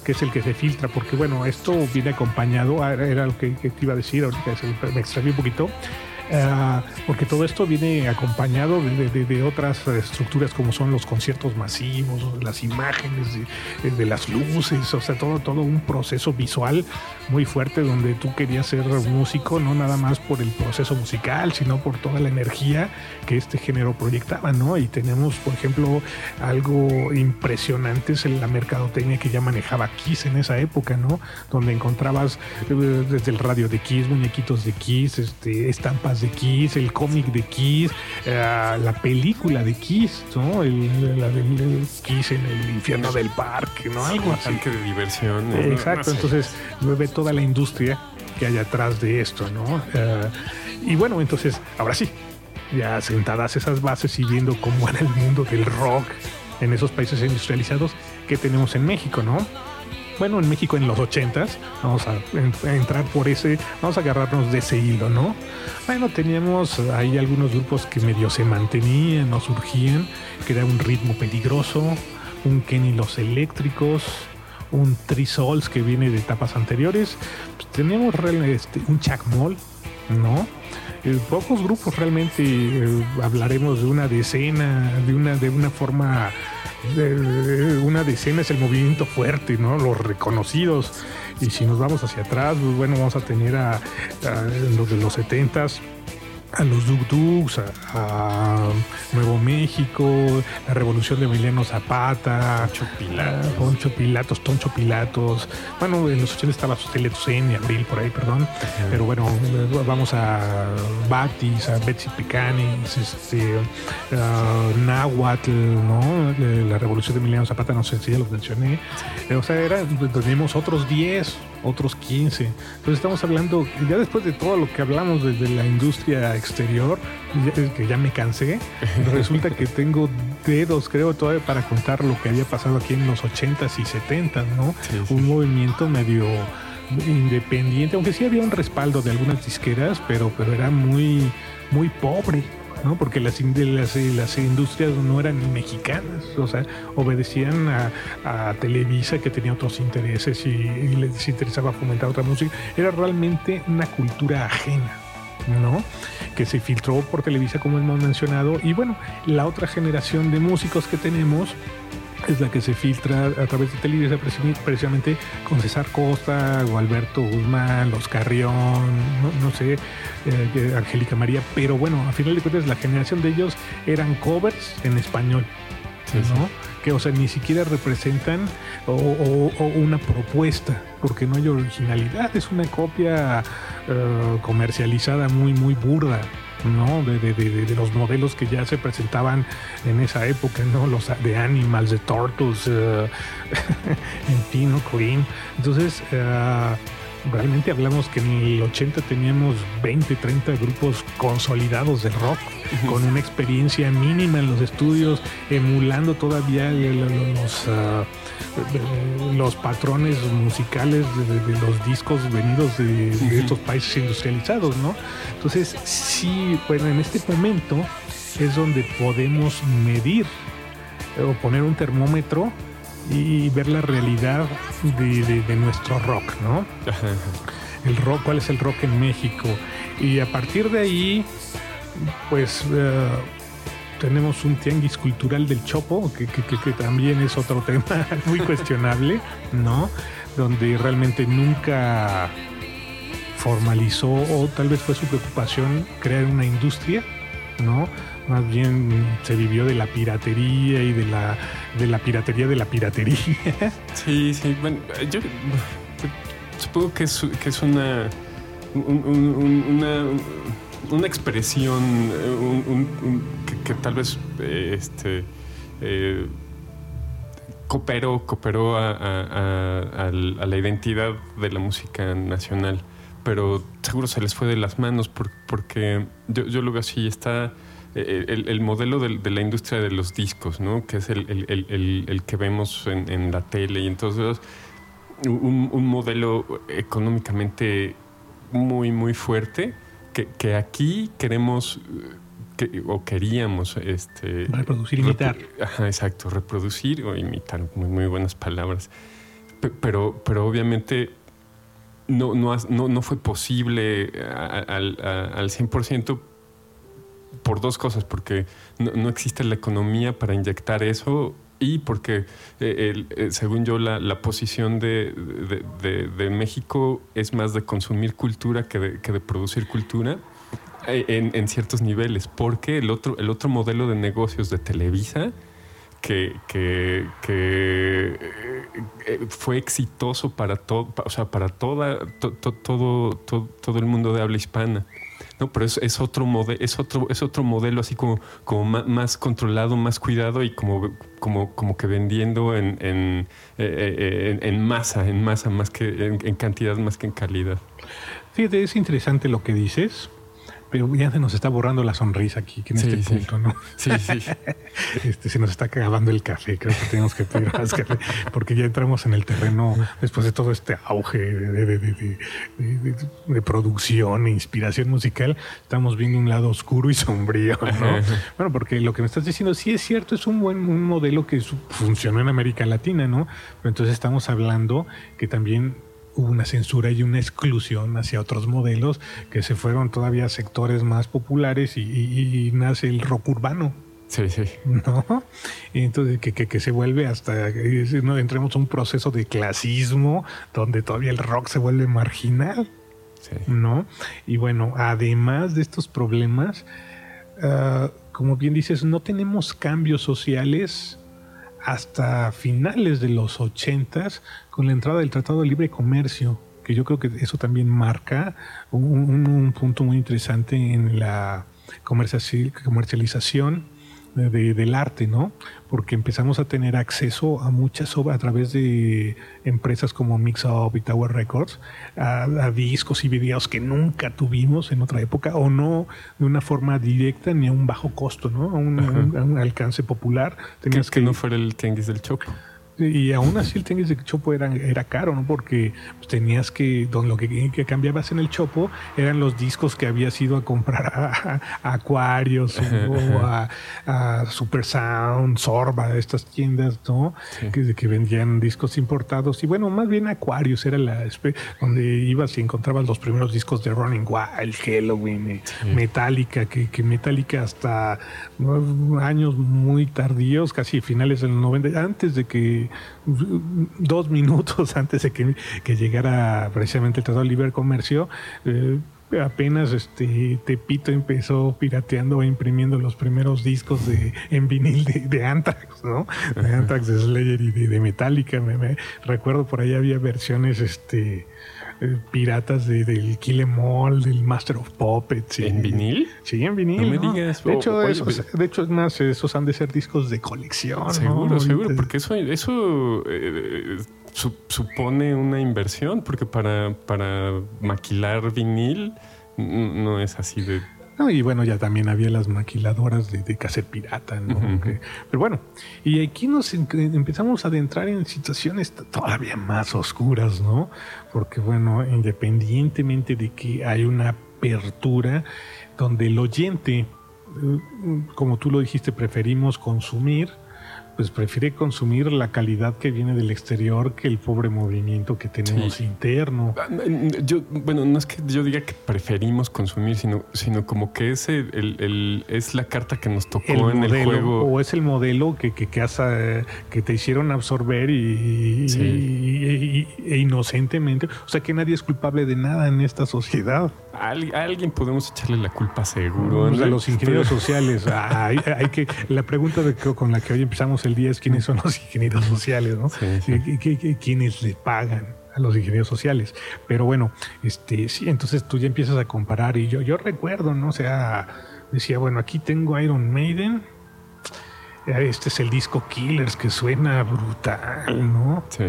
que es el que se filtra, porque bueno, esto viene acompañado, ah, era lo que, te iba a decir, ahorita me extraví un poquito, Ah, porque todo esto viene acompañado de, otras estructuras como son los conciertos masivos, las imágenes de, las luces, o sea, todo, todo un proceso visual muy fuerte donde tú querías ser músico, no nada más por el proceso musical, sino por toda la energía que este género proyectaba, ¿no? Y tenemos, por ejemplo, algo impresionante es la mercadotecnia que ya manejaba Kiss en esa época, ¿no? Donde encontrabas eh, desde el radio de Kiss, muñequitos de Kiss, este, estampas de Kiss, el cómic de Kiss, eh, la película de Kiss, ¿no? El, la del Kiss en el infierno del parque, ¿no? Algo así. Parque de diversión. Exacto, entonces ve toda la industria que hay atrás de esto, ¿no? Eh, y bueno, entonces, ahora sí, ya sentadas esas bases y viendo cómo era el mundo del rock en esos países industrializados que tenemos en México, ¿no? Bueno, en México en los 80 vamos a, entrar por ese, vamos a agarrarnos de ese hilo, ¿no? Bueno, teníamos ahí algunos grupos que medio se mantenían o surgían, que era un ritmo peligroso, un Kenny Los Eléctricos, un Trisols que viene de etapas anteriores. Pues tenemos este, un Chacmol, ¿no? Eh, pocos grupos realmente eh, hablaremos de una decena, de una, de una forma de, una decena es el movimiento fuerte, ¿no? Los reconocidos. Y si nos vamos hacia atrás, pues bueno, vamos a tener a, los de los setentas a los Duk a, Nuevo México, la revolución de Emiliano Zapata, Poncho Pilatos, Poncho Pilatos, Toncho Pilatos. Bueno, en los 80 estaba Teletocen y Abril por ahí, perdón. Pero bueno, vamos a Batis, a Betsy Picanis, este, Nahuatl, ¿no? La revolución de Emiliano Zapata, no sé si ya los mencioné. O sea, era, tenemos otros 10 otros 15. Entonces estamos hablando, ya después de todo lo que hablamos desde la industria exterior, que ya me cansé, resulta que tengo dedos, creo, todavía para contar lo que había pasado aquí en los 80s y 70s, ¿no? Un movimiento medio independiente, aunque sí había un respaldo de algunas disqueras, pero, pero era muy, muy pobre. ¿No? porque las, las, las, industrias no eran mexicanas, o sea, obedecían a, Televisa que tenía otros intereses y, les interesaba fomentar otra música. Era realmente una cultura ajena. ¿no? que se filtró por Televisa como hemos mencionado y bueno, la otra generación de músicos que tenemos es la que se filtra a través de Televisa precisamente con César Costa, o Alberto Guzmán, Los Carrión, no, sé, eh, Angélica María, pero bueno, a final de cuentas la generación de ellos eran covers en español, ¿no? Que, o sea, ni siquiera representan o, una propuesta, porque no hay originalidad, es una copia eh, comercializada muy, muy burda. ¿No? De, de, los modelos que ya se presentaban en esa época, ¿no? Los de Animals, de Turtles, uh, en fin, ¿no? Queen. Entonces, uh, realmente hablamos que en el 80 teníamos 20, 30 grupos consolidados de rock, con una experiencia mínima en los estudios, emulando todavía los, uh, los patrones musicales de, los discos venidos de, estos países industrializados, ¿no? Entonces, sí, bueno, en este momento es donde podemos medir o poner un termómetro y ver la realidad de, nuestro rock, ¿no? El rock, ¿cuál es el rock en México? Y a partir de ahí, pues eh, tenemos un tianguis cultural del Chopo, que, también es otro tema muy cuestionable, ¿no? Donde realmente nunca formalizó o tal vez fue su preocupación crear una industria, ¿no? Más bien se vivió de la piratería y de la, de la piratería de la piratería. Sí, sí. Bueno, yo supongo que es, que es una, una, una expresión que, tal vez este, eh, cooperó, cooperó a, la identidad de la música nacional, pero seguro se les fue de las manos porque yo, yo lo veo así, está eh, el, modelo de, la industria de los discos, ¿no? que es el, que vemos en, la tele y entonces un, un modelo económicamente muy, muy fuerte que, aquí queremos que, o queríamos este, reproducir, imitar. ajá, exacto, reproducir o imitar, muy, muy buenas palabras. pero, pero obviamente no, no, no, fue posible al, al 100% por dos cosas, porque no, existe la economía para inyectar eso y porque, eh, eh, según yo, la, posición de, México es más de consumir cultura que de, producir cultura eh, en, ciertos niveles, porque el otro, el otro modelo de negocios de Televisa, que, fue exitoso para todo, o sea, para toda, todo, todo el mundo de habla hispana no, pero es, otro modelo, es otro, es otro modelo así como, como más controlado, más cuidado y como, como, como que vendiendo en, en, eh, eh, masa, en masa, más que en, cantidad más que en calidad. Fíjate, es interesante lo que dices, pero ya se nos está borrando la sonrisa aquí, que en este punto, ¿no? Sí, sí. este, se nos está acabando el café, creo que tenemos que pedir más café, porque ya entramos en el terreno después de todo este auge de, de, producción e inspiración musical, estamos viendo un lado oscuro y sombrío, ¿no? bueno, porque lo que me estás diciendo sí es cierto, es un buen un modelo que funcionó en América Latina, ¿no? Pero entonces estamos hablando que también hubo una censura y una exclusión hacia otros modelos que se fueron todavía a sectores más populares y, nace el rock urbano. Sí, sí. ¿No? entonces que, que, se vuelve hasta, no entremos a un proceso de clasismo donde todavía el rock se vuelve marginal. Sí. ¿No? Y bueno, además de estos problemas, ah, como bien dices, no tenemos cambios sociales hasta finales de los ochentas con la entrada del Tratado de Libre Comercio, que yo creo que eso también marca un, punto muy interesante en la comercialización del arte, ¿no? Porque empezamos a tener acceso a muchas obras a través de empresas como Mix Up y Tower Records, a, discos y videos que nunca tuvimos en otra época, o no de una forma directa ni a un bajo costo, ¿no? A un, alcance popular. Tenías que, que no fuera el tianguis del Choco. Y aún así el tenis de chopo era, era caro, ¿no? Porque pues, tenías que, don, lo que, cambiabas en el chopo eran los discos que habías ido a comprar a, Aquarius o a, Super Sound, Sorba, estas tiendas, ¿no? Que, que, vendían discos importados. Y bueno, más bien Aquarius era la donde ibas y encontrabas los primeros discos de Running Wild, Halloween, eh, Metallica, que, que Metallica hasta años muy tardíos, casi finales del 90, antes de que dos minutos antes de que, llegara precisamente el Tratado de Libre Comercio, eh, apenas este Tepito empezó pirateando e imprimiendo los primeros discos de en vinil de, Anthrax, ¿no? De Anthrax, de Slayer y de, Metallica. Me, recuerdo por ahí había versiones este piratas de, del Kill Em All, del Master of Puppets. ¿En vinil? Sí, en vinil. No me digas. De hecho, pues, de hecho, es más, esos han de ser discos de colección. Seguro, seguro, porque eso, eso eh, supone una inversión, porque para, para maquilar vinil no es así de y bueno, ya también había las maquiladoras de, de pirata, ¿no? pero bueno, y aquí nos empezamos a adentrar en situaciones todavía más oscuras, ¿no? Porque bueno, independientemente de que hay una apertura donde el oyente, eh, como tú lo dijiste, preferimos consumir, pues prefiere consumir la calidad que viene del exterior que el pobre movimiento que tenemos interno. Ah, yo, bueno, no es que yo diga que preferimos consumir, sino, sino como que es, el, es la carta que nos tocó en el juego. O es el modelo que, que, que, que te hicieron absorber y, e inocentemente. O sea que nadie es culpable de nada en esta sociedad. A, alguien podemos echarle la culpa seguro. A los ingenieros sociales. hay, que, la pregunta de, con la que hoy empezamos el día es quiénes son los ingenieros sociales, ¿no? ¿Quiénes le pagan a los ingenieros sociales. Pero bueno, este, sí, entonces tú ya empiezas a comparar y yo, yo recuerdo, ¿no? O sea, decía, bueno, aquí tengo Iron Maiden. Este es el disco Killers que suena brutal, ¿no? Sí.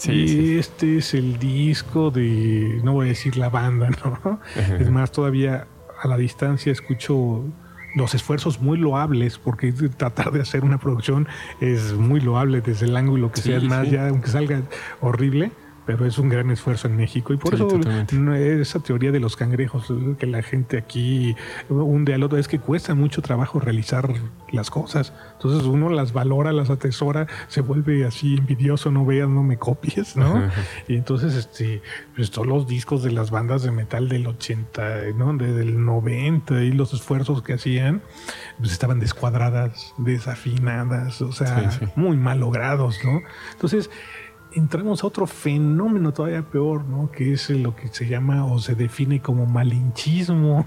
Sí, y este es el disco de, no voy a decir la banda, ¿no? Es más, todavía a la distancia escucho los esfuerzos muy loables, porque tratar de hacer una producción es muy loable desde el ángulo que sea, más ya, aunque salga horrible, pero es un gran esfuerzo en México. Y por eso esa teoría de los cangrejos, que la gente aquí hunde al otro, es que cuesta mucho trabajo realizar las cosas. Entonces uno las valora, las atesora, se vuelve así envidioso, no veas, no me copies, ¿no? y entonces, este, pues todos los discos de las bandas de metal del 80, ¿no? del 90 y los esfuerzos que hacían, pues estaban descuadradas, desafinadas, o sea, muy mal logrados, ¿no? Entonces, entramos a otro fenómeno todavía peor, ¿no? Que es lo que se llama o se define como malinchismo.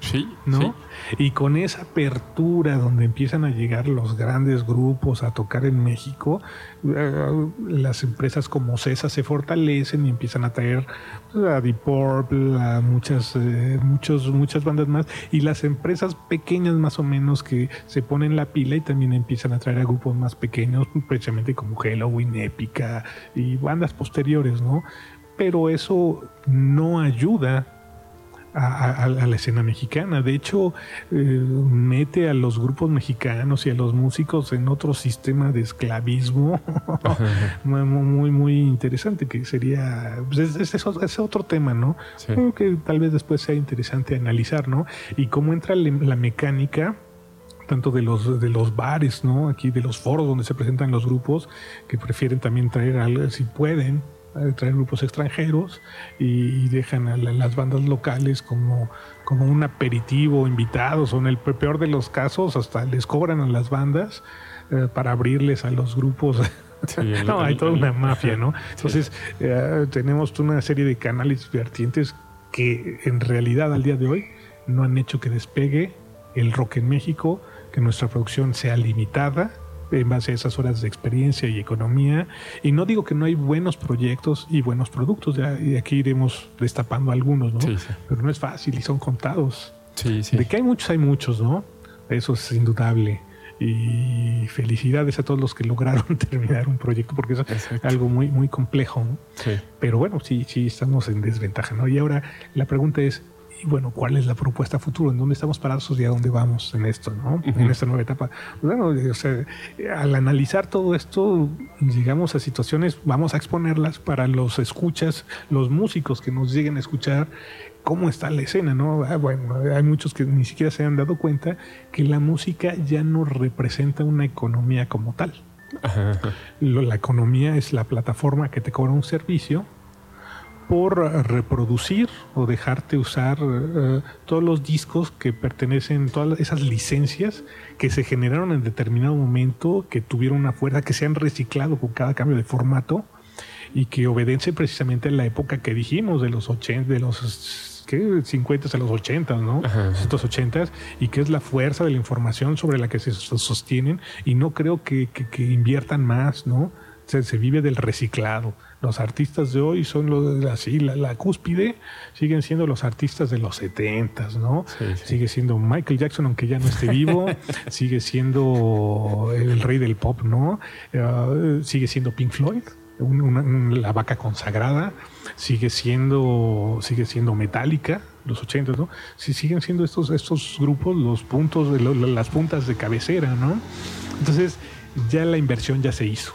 Sí, ¿no? Y con esa apertura donde empiezan a llegar los grandes grupos a tocar en México, eh, las empresas como CESA se fortalecen y empiezan a traer a Deep Purple, a muchas, eh, muchos, muchas bandas más, y las empresas pequeñas más o menos que se ponen la pila y también empiezan a traer a grupos más pequeños, precisamente como Halloween, Épica y bandas posteriores, ¿no? Pero eso no ayuda a, la escena mexicana. De hecho, eh, mete a los grupos mexicanos y a los músicos en otro sistema de esclavismo muy, muy interesante, que sería, pues, es, otro tema, ¿no? Creo que tal vez después sea interesante analizar, ¿no? Y cómo entra la mecánica tanto de los de los bares, ¿no? Aquí de los foros donde se presentan los grupos que prefieren también traer algo si pueden traer grupos extranjeros y, dejan a las bandas locales como, como un aperitivo, invitados, o en el peor de los casos hasta les cobran a las bandas eh, para abrirles a los grupos. no, hay toda una mafia, ¿no? Entonces, eh, tenemos una serie de canales vertientes que en realidad al día de hoy no han hecho que despegue el rock en México, que nuestra producción sea limitada, en base a esas horas de experiencia y economía. Y no digo que no hay buenos proyectos y buenos productos, ya, y aquí iremos destapando algunos, ¿no? Pero no es fácil y son contados. De que hay muchos, hay muchos, ¿no? Eso es indudable. Y felicidades a todos los que lograron terminar un proyecto, porque es algo muy, muy complejo. ¿no? Pero bueno, sí, sí, estamos en desventaja, ¿no? Y ahora la pregunta es, y bueno, ¿cuál es la propuesta futuro? ¿En dónde estamos parados y a dónde vamos en esto, ¿no? En esta nueva etapa. Bueno, o sea, al analizar todo esto, llegamos a situaciones, vamos a exponerlas para los escuchas, los músicos que nos lleguen a escuchar cómo está la escena, ¿no? Ah, bueno, hay muchos que ni siquiera se han dado cuenta que la música ya no representa una economía como tal. La economía es la plataforma que te cobra un servicio por reproducir o dejarte usar eh, todos los discos que pertenecen, todas esas licencias que se generaron en determinado momento, que tuvieron una fuerza, que se han reciclado con cada cambio de formato y que obedece precisamente a la época que dijimos, de los 80, de los ¿qué? 50 a los 80, ¿no? Estos 80 y que es la fuerza de la información sobre la que se sostienen y no creo que, que, inviertan más, ¿no? se vive del reciclado los artistas de hoy son los, así, la, la, cúspide, siguen siendo los artistas de los 70, ¿no? Sigue siendo Michael Jackson, aunque ya no esté vivo, sigue siendo el rey del pop, ¿no? Eh, sigue siendo Pink Floyd, la vaca consagrada, sigue siendo, sigue siendo Metallica, los 80, ¿no? Sí, siguen siendo estos, estos grupos los puntos, las puntas de cabecera, ¿no? Entonces, ya la inversión ya se hizo.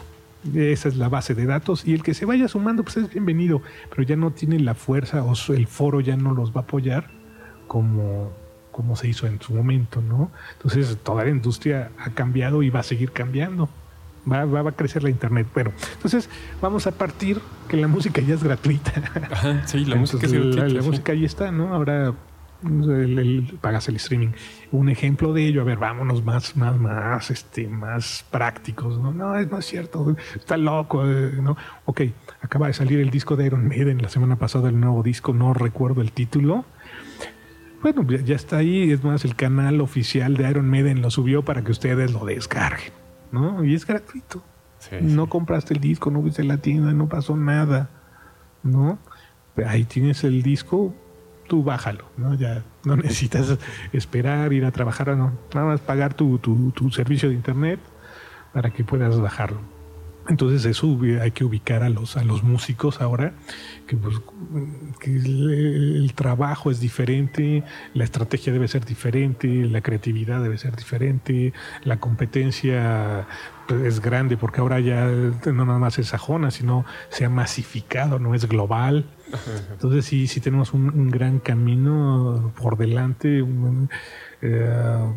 Esa es la base de datos y el que se vaya sumando pues es bienvenido, pero ya no tiene la fuerza o el foro ya no los va a apoyar como, como se hizo en su momento, ¿no? Entonces toda la industria ha cambiado y va a seguir cambiando. Va, va, a crecer la internet. Bueno, entonces vamos a partir que la música ya es gratuita. sí, la música es gratuita. La, música ahí está, ¿no? Ahora el, pagas el streaming. Un ejemplo de ello, a ver, vámonos más, más, más, este, más prácticos. No, no, es más cierto, está loco, eh, ¿no? Ok, acaba de salir el disco de Iron Maiden la semana pasada, el nuevo disco, no recuerdo el título. Bueno, ya, está ahí, es más, el canal oficial de Iron Maiden lo subió para que ustedes lo descarguen, ¿no? Y es gratuito. no compraste el disco, no viste la tienda, no pasó nada, ¿no? Ahí tienes el disco, tú bájalo, ¿no? Ya no necesitas esperar, ir a trabajar, no, nada más pagar tu, tu, tu servicio de internet para que puedas bajarlo. Entonces eso hay que ubicar a los, a los músicos ahora, que, pues, el, trabajo es diferente, la estrategia debe ser diferente, la creatividad debe ser diferente, la competencia pues, es grande porque ahora ya no nada más es sajona, sino se ha masificado, no es global. Entonces sí, sí tenemos un, gran camino por delante. Eh,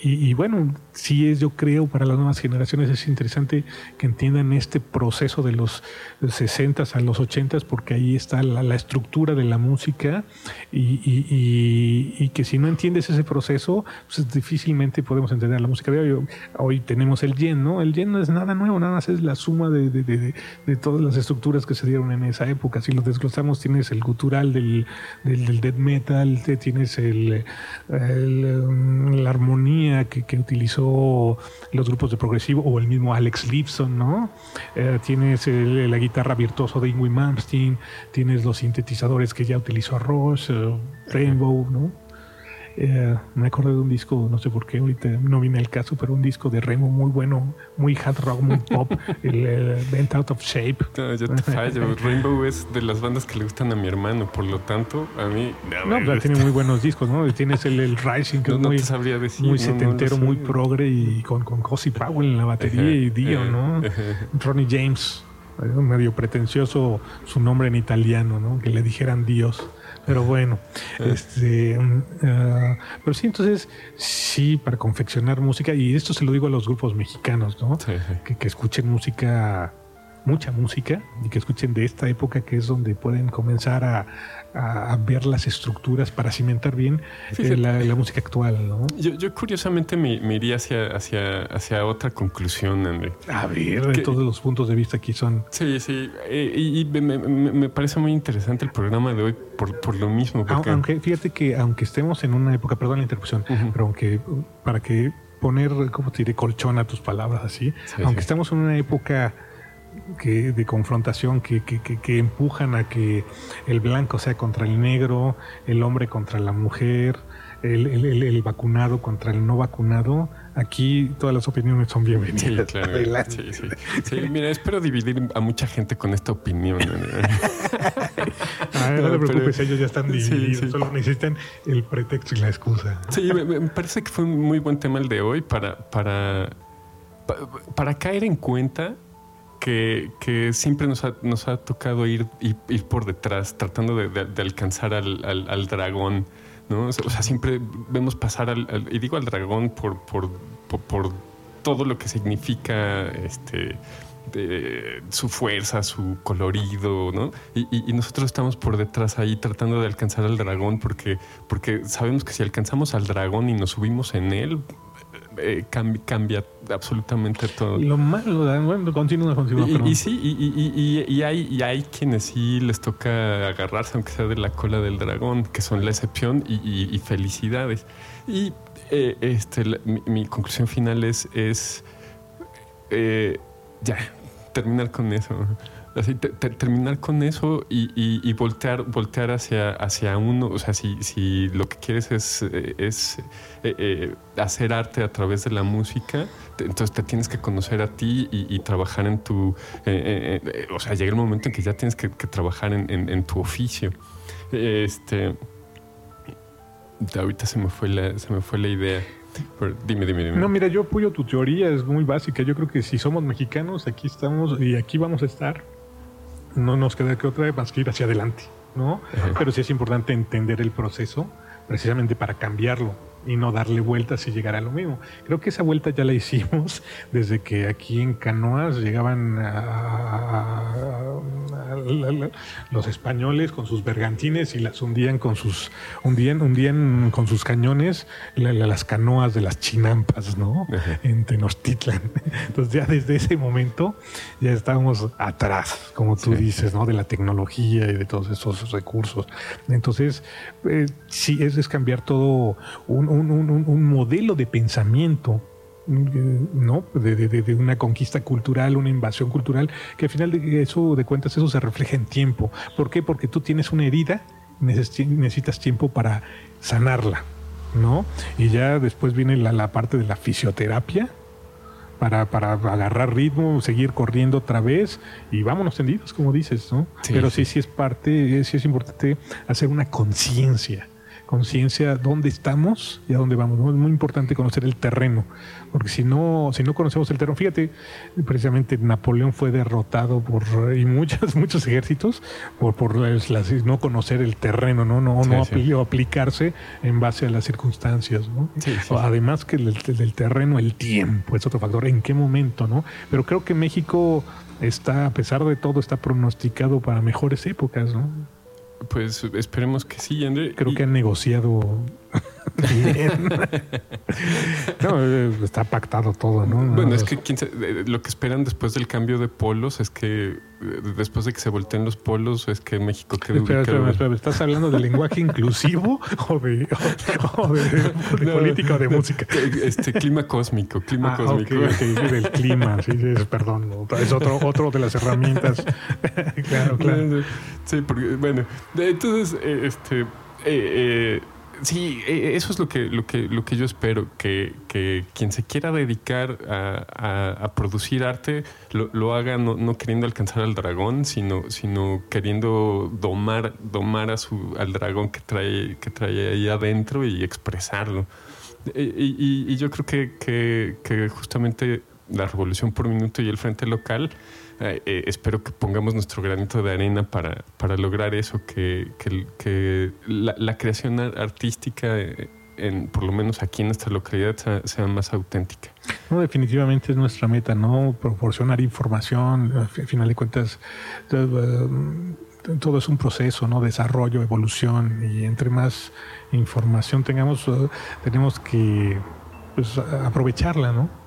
y, bueno, sí es, yo creo, para las nuevas generaciones es interesante que entiendan este proceso de los 60 a los 80 porque ahí está la, estructura de la música y, que si no entiendes ese proceso, pues difícilmente podemos entender la música de hoy. Hoy tenemos el yen, ¿no? El yen no es nada nuevo, nada más es la suma de, de, todas las estructuras que se dieron en esa época. Si lo desglosamos, tienes el gutural del, del, death metal, tienes el, la armonía que, utilizó los grupos de progresivo o el mismo Alex Lipson, ¿no? Eh, tienes la guitarra virtuoso de Ingrid Malmsteen, tienes los sintetizadores que ya utilizó Roche, eh, Rainbow, ¿no? Eh, me acordé de un disco, no sé por qué, ahorita no viene el caso, pero un disco de Remo muy bueno, muy hard rock, muy pop, el Bent Out of Shape. No, yo te fallo. Rainbow es de las bandas que le gustan a mi hermano, por lo tanto, a mí. No, pero tiene muy buenos discos, ¿no? Tienes el, el Rising, que es muy, muy setentero, muy progre y con, con Cosi Powell en la batería y Dio, ¿no? Ronnie James medio pretencioso su nombre en italiano, ¿no? Que le dijeran Dios. Pero bueno, este, mm, ah, pero sí, entonces, sí, para confeccionar música, y esto se lo digo a los grupos mexicanos, ¿no? Que, que escuchen música, mucha música, y que escuchen de esta época que es donde pueden comenzar a, a, ver las estructuras para cimentar bien eh, la, música actual. ¿no? Yo, curiosamente me, iría hacia, hacia, hacia otra conclusión, André. A ver, todos los puntos de vista aquí son... Sí, sí, eh, y, me, parece muy interesante el programa de hoy por, por lo mismo. Aunque fíjate que aunque estemos en una época, perdón la interrupción, pero aunque para que poner, ¿cómo te diré? Colchón a tus palabras así, aunque estamos en una época que, de confrontación que, que, que, empujan a que el blanco sea contra el negro, el hombre contra la mujer, el, el, el, vacunado contra el no vacunado. Aquí todas las opiniones son bienvenidas. Sí, claro. Sí, sí. mira, espero dividir a mucha gente con esta opinión. Ah, no, te preocupes, ellos ya están divididos, solo necesitan el pretexto y la excusa. Sí, me, parece que fue un muy buen tema el de hoy para, para, para caer en cuenta que, siempre nos ha, tocado ir, por detrás, tratando de, alcanzar al, al, dragón. ¿no? O sea, siempre vemos pasar al, y digo al dragón por, por, todo lo que significa este, su fuerza, su colorido, ¿no? Y, nosotros estamos por detrás ahí tratando de alcanzar al dragón porque sabemos que si alcanzamos al dragón y nos subimos en él, eh, cambia, absolutamente todo. Lo malo, bueno, continúa, continúa. Y, y, sí, y, hay, hay quienes sí les toca agarrarse, aunque sea de la cola del dragón, que son la excepción y, felicidades. Y eh, este, mi, conclusión final es, es eh, ya, terminar con eso terminar con eso y, voltear, voltear hacia, hacia uno. O sea, si, si lo que quieres es, es eh, eh, hacer arte a través de la música, entonces te tienes que conocer a ti y, trabajar en tu. Eh, o sea, llega el momento en que ya tienes que, trabajar en, tu oficio. Este. Ahorita se me fue la, se me fue la idea. dime, dime, dime. No, mira, yo apoyo tu teoría, es muy básica. Yo creo que si somos mexicanos, aquí estamos y aquí vamos a estar no nos queda que otra más que ir hacia adelante, ¿no? Pero sí es importante entender el proceso precisamente para cambiarlo y no darle vueltas y llegar a lo mismo. Creo que esa vuelta ya la hicimos desde que aquí en Canoas llegaban los españoles con sus bergantines y las hundían con sus hundían, hundían con sus cañones las canoas de las chinampas, ¿no? En Tenochtitlan. Entonces ya desde ese momento ya estábamos atrás, como tú dices, ¿no? De la tecnología y de todos esos recursos. Entonces, eh, sí, es, es cambiar todo un un, modelo de pensamiento ¿no? De, una conquista cultural, una invasión cultural, que al final de eso, de cuentas, eso se refleja en tiempo. ¿Por qué? Porque tú tienes una herida, necesitas tiempo para sanarla, ¿no? Y ya después viene la, parte de la fisioterapia, para, para, agarrar ritmo, seguir corriendo otra vez y vámonos tendidos, como dices, ¿no? Pero sí, sí es parte, sí es importante hacer una conciencia conciencia dónde estamos y a dónde vamos. Es muy importante conocer el terreno, porque si no, si no conocemos el terreno, fíjate, precisamente Napoleón fue derrotado por y muchos, muchos ejércitos por, por no conocer el terreno, no, no, no aplicarse en base a las circunstancias, ¿no? Además que del terreno, el tiempo es otro factor, en qué momento, ¿no? Pero creo que México está, a pesar de todo, está pronosticado para mejores épocas, ¿no? Pues esperemos que sí, André. Creo que han negociado bien. no, eh, está pactado todo, ¿no? Bueno, es que eh, lo que esperan después del cambio de polos es que eh, después de que se volteen los polos es que México quede espera, espera, espera, ¿Estás hablando de lenguaje inclusivo o de, política o de música? Este clima cósmico, clima ah, cósmico. Okay, del clima, sí, sí, perdón. Es otro, otro de las herramientas. claro, claro. Sí, porque, bueno, entonces, este, eh, Sí, e, eso es lo que, lo que, lo que yo espero, que, que quien se quiera dedicar a, a, producir arte lo, lo haga no, no, queriendo alcanzar al dragón, sino, sino queriendo domar, domar a su, al dragón que trae, que trae ahí adentro y expresarlo. E, y, y, yo creo que, que, que justamente la revolución por minuto y el frente local eh, eh, espero que pongamos nuestro granito de arena para, para lograr eso, que, que, la, creación artística, eh, en, por lo menos aquí en nuestra localidad, sea, más auténtica. No, definitivamente es nuestra meta, ¿no? Proporcionar información, al final de cuentas, todo es un proceso, ¿no? Desarrollo, evolución, y entre más información tengamos, tenemos que pues, aprovecharla, ¿no?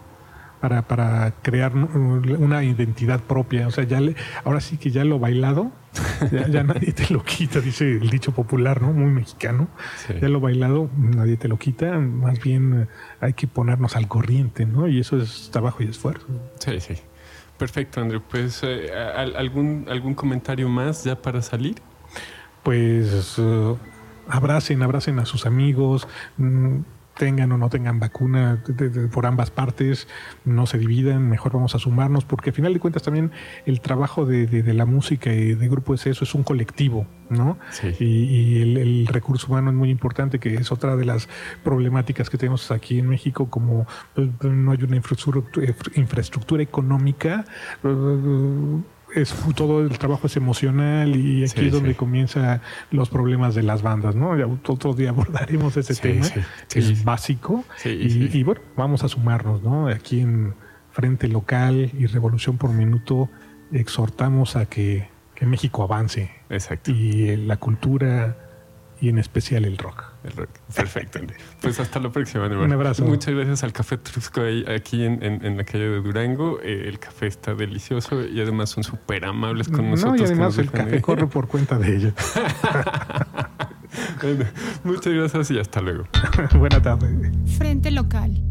Para, para crear una identidad propia. O sea, ya le, ahora sí que ya lo bailado, ya, nadie te lo quita, dice el dicho popular, ¿no? Muy mexicano. Ya lo bailado, nadie te lo quita, más bien hay que ponernos al corriente, ¿no? Y eso es trabajo y esfuerzo. Sí, sí. Perfecto, Andrew. Pues, eh, ¿algún, ¿algún comentario más ya para salir? Pues, uh, abracen, abracen a sus amigos. Mm, tengan o no tengan vacuna por ambas partes, no se dividan, mejor vamos a sumarnos, porque al final de cuentas también el trabajo de, la música y de grupo es eso, es un colectivo, ¿no? Y, el, recurso humano es muy importante, que es otra de las problemáticas que tenemos aquí en México, como pues, no hay una infraestructura, infraestructura económica es todo el trabajo es emocional y aquí es donde comienzan los problemas de las bandas, ¿no? otro día abordaremos ese tema, que es básico. Y, bueno, vamos a sumarnos, ¿no? Aquí en Frente Local y Revolución por Minuto exhortamos a que, que México avance. Exacto. Y la cultura y en especial el rock. El rock. Perfecto. Pues hasta la próxima. Un abrazo. Muchas gracias al Café Trusco aquí en, en, la calle de Durango. Eh, el café está delicioso y además son súper amables con nosotros. No, y además el café corre por cuenta de ellos. muchas gracias y hasta luego. Buena tarde. Frente local.